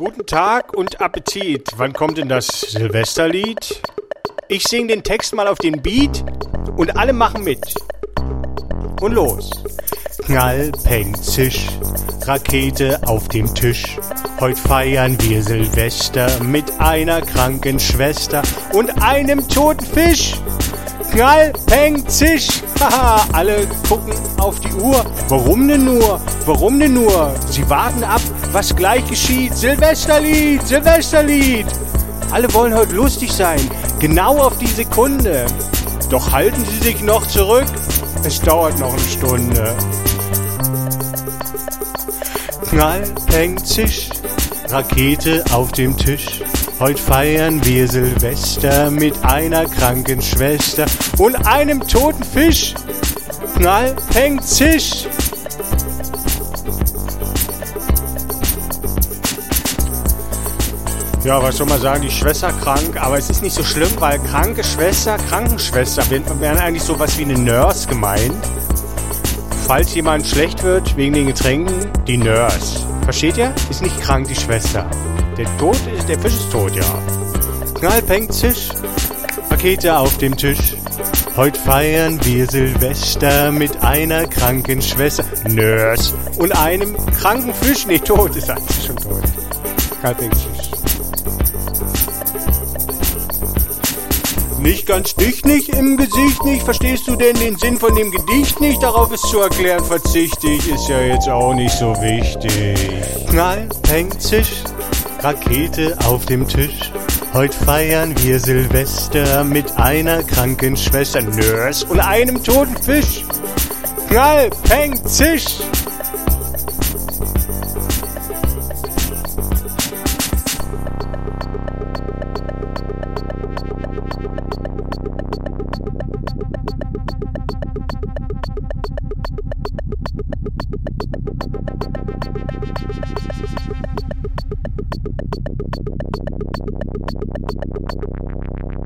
Guten Tag und Appetit. Wann kommt denn das Silvesterlied? Ich sing den Text mal auf den Beat und alle machen mit. Und los. Knall, Peng, Zisch, Rakete auf dem Tisch. Heut feiern wir Silvester mit einer kranken Schwester und einem toten Fisch. Knall, Peng, Zisch. Haha, alle gucken auf die Uhr. Warum denn nur? Warum denn nur? Sie warten ab, was gleich geschieht. Silvesterlied, Silvesterlied. Alle wollen heute lustig sein. Genau auf die Sekunde. Doch halten Sie sich noch zurück. Es dauert noch eine Stunde. Knall, Peng, Zisch. Rakete auf dem Tisch. Heute feiern wir Silvester mit einer kranken Schwester und einem toten Fisch. Knall, Peng, Zisch. Ja, was soll man sagen, die Schwester krank, aber es ist nicht so schlimm, weil kranke Schwester, Krankenschwester wären eigentlich sowas wie eine Nurse gemeint. Falls jemand schlecht wird wegen den Getränken, die Nurse. Versteht ihr? Ist nicht krank, die Schwester. Der Tod ist, der Fisch ist tot, ja. Knall, Peng, Zisch, Pakete auf dem Tisch. Heute feiern wir Silvester mit einer kranken Schwester, Nurse, und einem kranken Fisch. Nee, tot ist eigentlich schon tot. Knall, Peng, Zisch. Nicht ganz dich nicht im Gesicht nicht. Verstehst du denn den Sinn von dem Gedicht nicht? Darauf ist zu erklären verzichte ich, ist ja jetzt auch nicht so wichtig. Knall, Peng, Zisch, Rakete auf dem Tisch. Heute feiern wir Silvester mit einer kranken Schwester, Nurse und einem toten Fisch. Knall, Peng, Zisch! Thank you.